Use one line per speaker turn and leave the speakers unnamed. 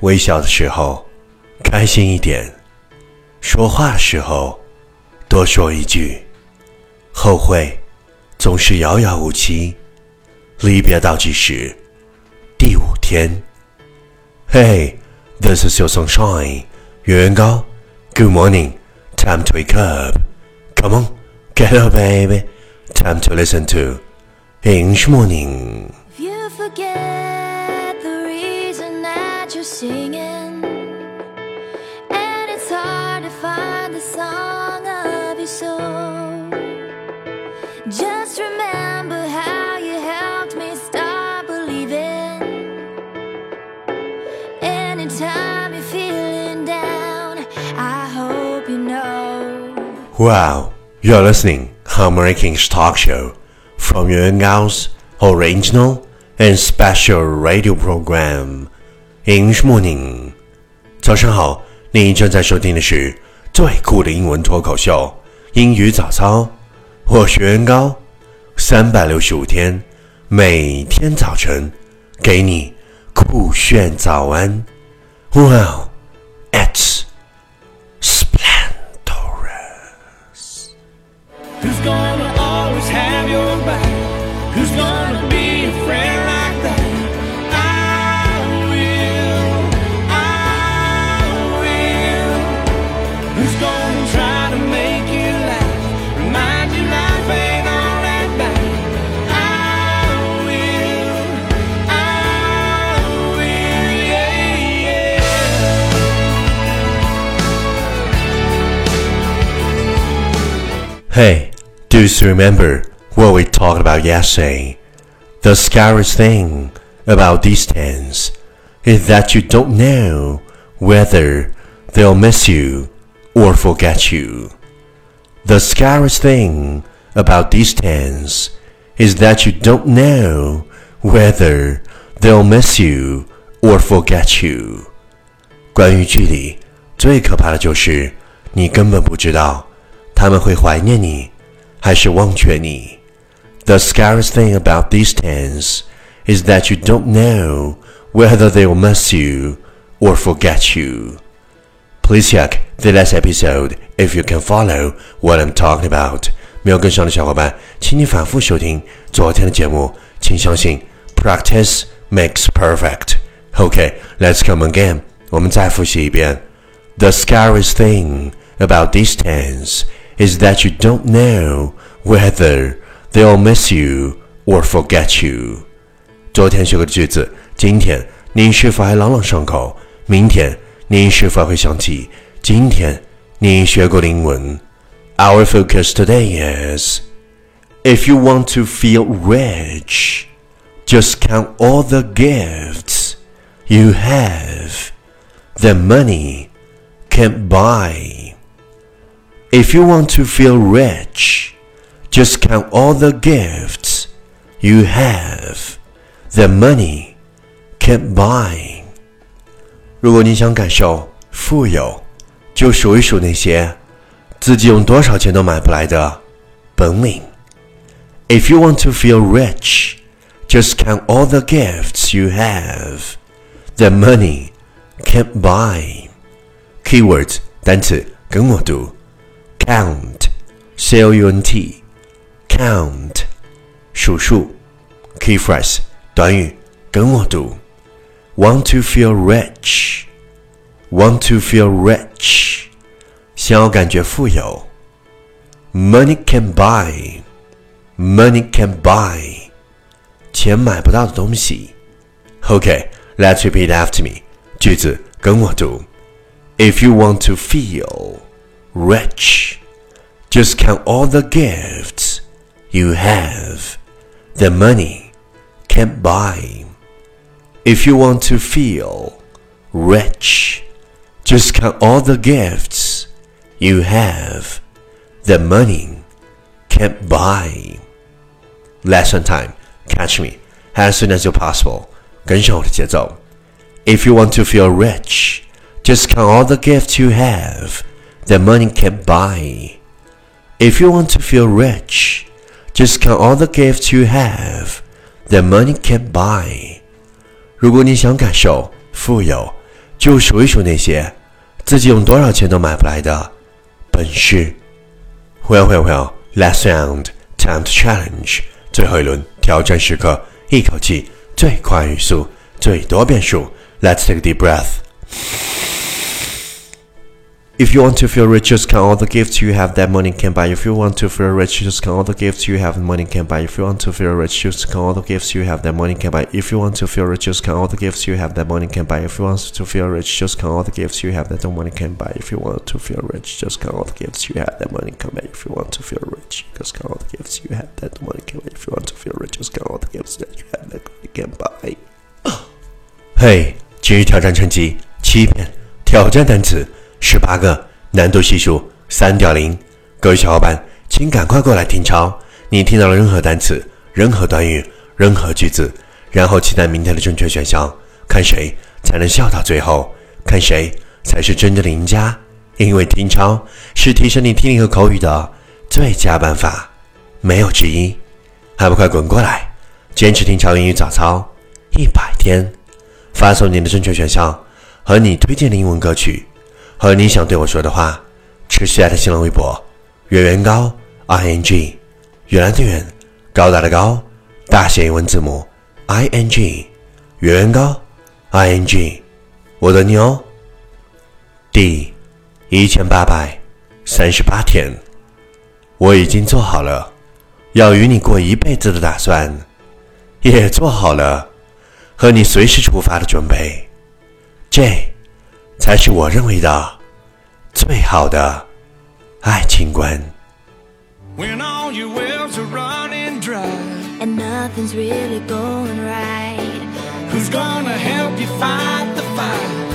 微笑的时候，开心一点；说话的时候，多说一句。后会总是遥遥无期，离别倒计时第五天。Hey, this is your sunshine，月圆高。Good morning, time to wake up. Come on, get up, baby. Time to listen to English morning.
You're singing, and it's hard to find the song of your soul, just remember how you helped me start believing. Anytime you're feeling down, I hope you know.
Wow, you're listening American Talk Show from Yuan Gao's original and special radio program English Morning。早上好，你正在收听的是最酷的英文脱口秀——英语早操。我是袁高，三百六十五天，每天早晨给你酷炫早安。Wow, it's splendorous. Hey, do you remember what we talked about yesterday? The scariest thing about distance is that you don't know whether they'll miss you or forget you. The scariest thing about distance is that you don't know whether they'll miss you or forget you. 关于距离，最可怕的就是你根本不知道 他们会怀念你，还是忘却你。The scariest thing about distance is that you don't know whether they'll miss you or forget you. Please check the last episode if you can follow what I'm talking about. 没有跟上的小伙伴，请你反复收听昨天的节目。请相信，practice makes perfect. Okay, let's come again. 我们再复习一遍。The scariest thing about distance is that you don't know whether they'll miss you or forget you. 昨天学过的句子，今天你是否还朗朗上口？明天你是否会想起今天你学过的英文？Our focus today is if you want to feel rich, just count all the gifts you have that money can't buy. If you want to feel rich, just count all the gifts you have that money can't buy. 如果你想感受富有，就数一数那些自己用多少钱都买不来的本领。If you want to feel rich, just count all the gifts you have that money can't buy. Keywords 单词跟我读 ，count, c o u n t, count 数数。Key phrase 短语跟我读，want to feel rich, want to feel rich 想要感觉富有。Money can buy, money can buy 钱买不到的东西。Okay, let's repeat after me. 句子跟我读。If you want to feel rich, just count all the gifts you have that money can't buy. If you want to feel rich, just count all the gifts you have that money can't buy. Lesson time. Catch me as soon as you're possible. 跟上我的节奏。If you want to feel rich, just count all the gifts you have that money can't buy. If you want to feel rich, just count all the gifts you have that money can't buy. 如果你想感受富有， 就数一数那些自己用多少钱都买不来的本事。Well, well, well. Last round, time to challenge. 最后一轮挑战时刻，一口气最快语速，最多变数。Let's take a deep breath. If you want to feel rich, just count all the gifts you have that money can buy. If you want to feel rich, just count all the gifts you have money can buy. If you want to feel rich, just count all the gifts you have that money can buy. If you want to feel rich, just count all the gifts you have that money can buy. If you want to feel rich, just count all the gifts you have that no money can buy. If you want to feel rich, just count all the gifts you have that money can buy. If you want to feel rich, just count all the gifts you have that no money can buy. If you want to feel rich, just count all the gifts that you have that money can buy. 嘿，今日挑战成绩七遍，挑战单词 十八个。难度系数三点零，各位小伙伴，请赶快过来听抄。你听到了任何单词、任何短语、任何句子，然后期待明天的正确选项，看谁才能笑到最后，看谁才是真正的赢家。因为听抄是提升你听力和口语的最佳办法，没有之一。还不快滚过来，坚持听抄英语早操一百天，发送你的正确选项和你推荐的英文歌曲。和你想对我说的话，持续爱的新浪微博，圆圆高 i n g，原来的圆，高大的高，大写英文字母 i n g，圆圆高 i n g，我等你哦。第一千八百三十八天，我已经做好了要与你过一辈子的打算，也做好了和你随时出发的准备。这。才是我认为的最好的爱情观。
When all your wells are running dry,
And nothing's really going right.
who's gonna help you fight the fight?